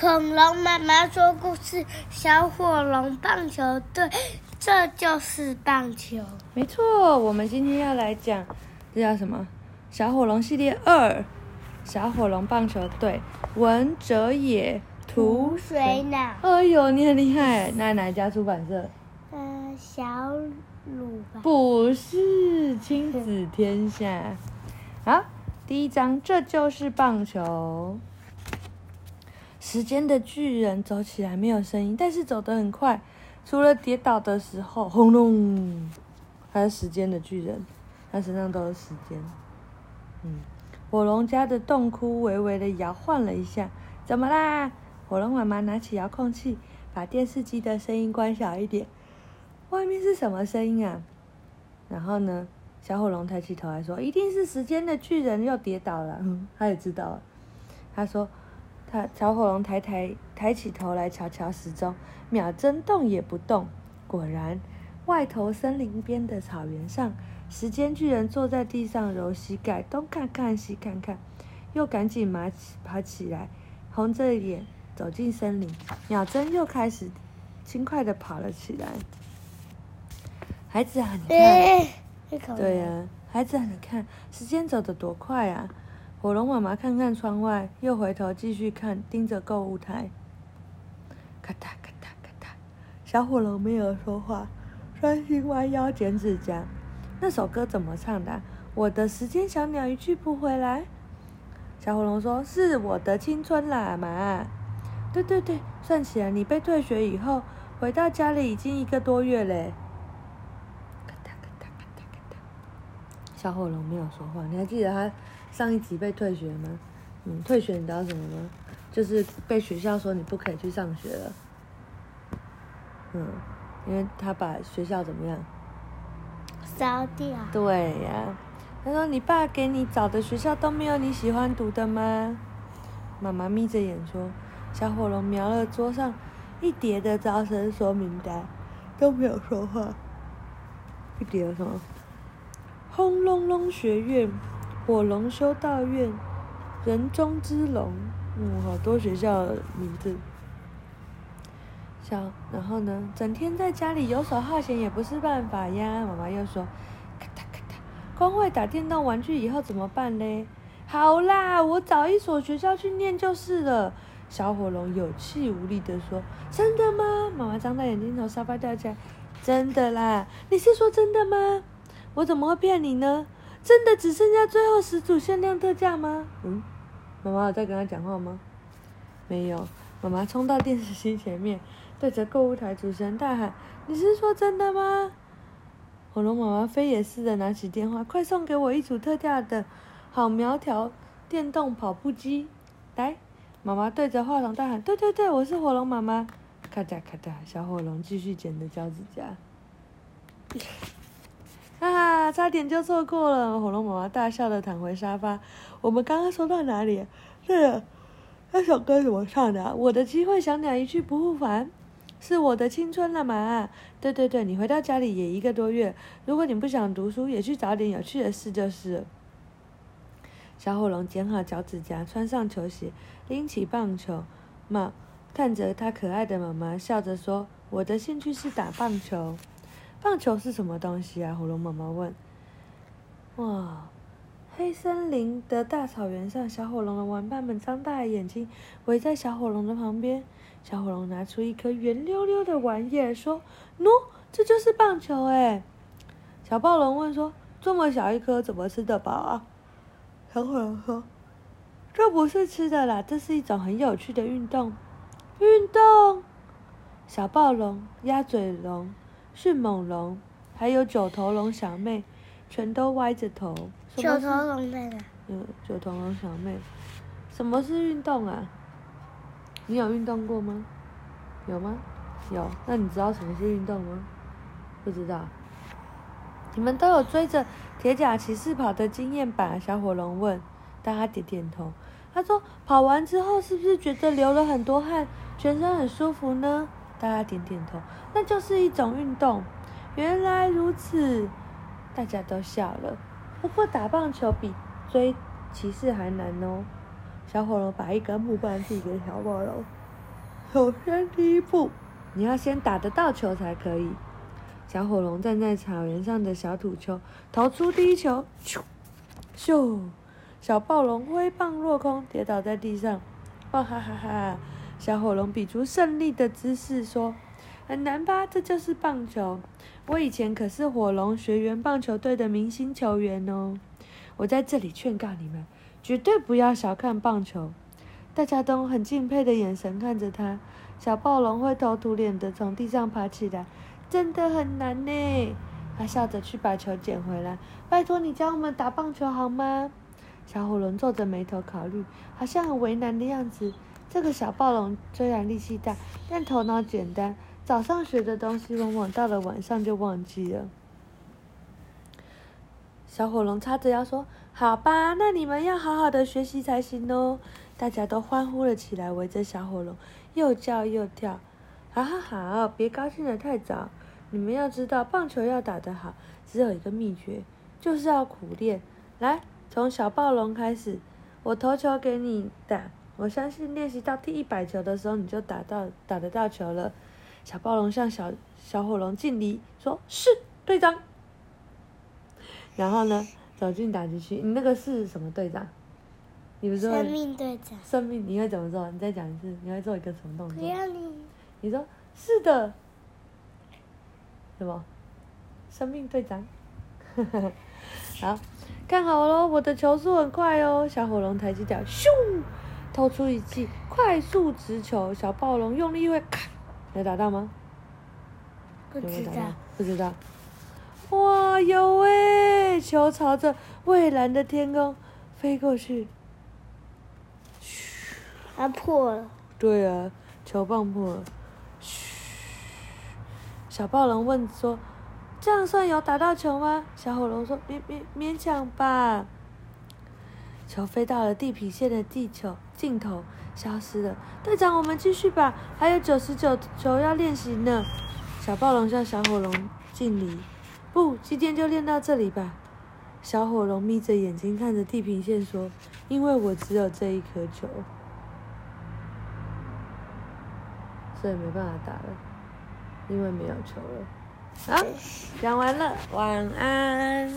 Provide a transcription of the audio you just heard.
恐龙妈妈说故事，小火龙棒球队，这就是棒球。没错，我们今天要来讲，这叫什么？小火龙系列二，小火龙棒球队，文哲野，图水脑。哎呦，你很厉害！那哪一家出版社？嗯、呃，小鲁吧。不是，亲子天下。好，第一章，这就是棒球。时间的巨人走起来没有声音，但是走得很快。除了跌倒的时候，轰隆，他是时间的巨人，他身上都是时间。嗯，火龙家的洞窟微微的摇晃了一下，怎么啦？火龙妈妈拿起遥控器，把电视机的声音关小一点。外面是什么声音啊？然后呢，小火龙抬起头来说：“一定是时间的巨人又跌倒了。”嗯，他也知道了。他说：“他小火龙抬抬抬起头来瞧瞧时钟，秒针动也不动。果然，外头森林边的草原上。”时间巨人坐在地上揉膝盖，东看看西看看，又赶紧爬起爬起来，红着脸走进森林。秒针又开始轻快地跑了起来。孩子啊，你看，对呀、啊，孩子啊，你看，时间走得多快啊！火龙妈妈看看窗外，又回头继续看，盯着购物台。咔嗒咔嗒咔嗒，小火龙没有说话，专心弯腰剪指甲。那首歌怎么唱的？我的时间小鸟一去不回来。小火龙说：“是我的青春喇嘛。”对对对，算起来你被退学以后，回到家里已经一个多月嘞。咔嗒咔嗒咔嗒咔嗒。小火龙没有说话。你还记得他上一集被退学吗？嗯，退学你知道什么吗？就是被学校说你不可以去上学了。嗯，因为他把学校怎么样？烧掉。对呀、啊，他说：“你爸给你找的学校都没有你喜欢读的吗？”妈妈眯着眼说：“小火龙瞄了桌上一叠的招生说明单，都没有说话。一叠有什么？轰隆隆学院、火龙修道院、人中之龙，嗯，好多学校名字。小，然后呢，整天在家里游手好闲也不是办法呀。妈妈又说：“咔嗒咔嗒，光会打电动玩具以后怎么办嘞？”好啦，我找一所学校去念就是了。小火龙有气无力地说：“真的吗？”妈妈张大眼睛从沙发掉下来：“真的啦，你是说真的吗？我怎么会骗你呢？真的只剩下最后十组限量特价吗？”嗯，妈妈有在跟他讲话吗？没有。妈妈冲到电视机前面。对着购物台主持人大喊：“你是说真的吗？”火龙妈妈飞也似的拿起电话：“快送给我一组特价的好苗条电动跑步机！”来，妈妈对着话筒大喊：“对对对，我是火龙妈妈！”咔嗒咔嗒，小火龙继续剪着脚趾甲。啊！差点就错过了！火龙妈妈大笑的躺回沙发。我们刚刚说到哪里？对了，那首歌怎么唱的？我的机会小鸟一去不复返。是我的青春了嘛？对对对，你回到家里也一个多月。如果你不想读书，也去找点有趣的事就是。小火龙剪好脚趾甲，穿上球鞋，拎起棒球帽，看着他可爱的妈妈，笑着说：“我的兴趣是打棒球。”棒球是什么东西啊？火龙妈妈问。哇，黑森林的大草原上，小火龙的玩伴们张大眼睛，围在小火龙的旁边。小火龙拿出一颗圆溜溜的玩意儿，说：“喏，这就是棒球哎。”小暴龙问说：“这么小一颗，怎么吃得饱啊？”小火龙说：“这不是吃的啦，这是一种很有趣的运动。”运动。小暴龙、鸭嘴龙、迅猛龙，还有九头龙小妹，全都歪着头。九头龙。嗯，九头龙小妹，什么是运动啊？你有运动过吗？有吗？有。那你知道什么是运动吗？不知道。你们都有追着铁甲骑士跑的经验吧？小火龙问。大家点点头。他说：“跑完之后是不是觉得流了很多汗，全身很舒服呢？”大家点点头。那就是一种运动。原来如此，大家都笑了。不过打棒球比追骑士还难哦。小火龙把一根木棒递给小暴龙，首先第一步，你要先打得到球才可以。小火龙站在草原上的小土丘，投出第一球，咻，咻！小暴龙挥棒落空，跌倒在地上。哇哈哈哈！小火龙比出胜利的姿势，说：“很难吧？这就是棒球。我以前可是火龙学园棒球队的明星球员哦。我在这里劝告你们，绝对不要小看棒球。”大家都很敬佩的眼神看着他，小暴龙灰头土脸的从地上爬起来，真的很难呢。他笑着去把球捡回来，拜托你教我们打棒球好吗？小火龙皱着眉头考虑，好像很为难的样子。这个小暴龙虽然力气大，但头脑简单，早上学的东西往往到了晚上就忘记了。小火龙叉着腰说：“好吧，那你们要好好的学习才行哦。”大家都欢呼了起来，围着小火龙又叫又跳。好好好，别高兴得太早。你们要知道，棒球要打得好，只有一个秘诀，就是要苦练。来，从小暴龙开始，我投球给你打。我相信练习到第一百球的时候，你就打到打得到球了。小暴龙向小小火龙敬礼，说：“是，队长。”然后呢，走进打击区。你那个是什么队长？你不是生命队长。生命，你会怎么做？你再讲一次，你会做一个什么动作？不要你。你说是的。什么？生命队长。好，看好喽，我的球速很快哦。小火龙抬起脚，咻，投出一记快速直球。小暴龙用力一挥，咔，有打到吗？不知道。不知道。哇，有喂！球朝着蔚蓝的天空飞过去。嘘它破了。对啊，球棒破了。嘘，小暴龙问说：“这样算有打到球吗？”小火龙说：“勉勉勉强吧。”球飞到了地平线的地球尽头，消失了。队长，我们继续吧，还有九十九球要练习呢。小暴龙向小火龙敬礼：“不，今天就练到这里吧。”小火龙眯着眼睛看着地平线说：“因为我只有这一颗球。”所以没办法打了，因为没有球了。好，讲完了，晚安。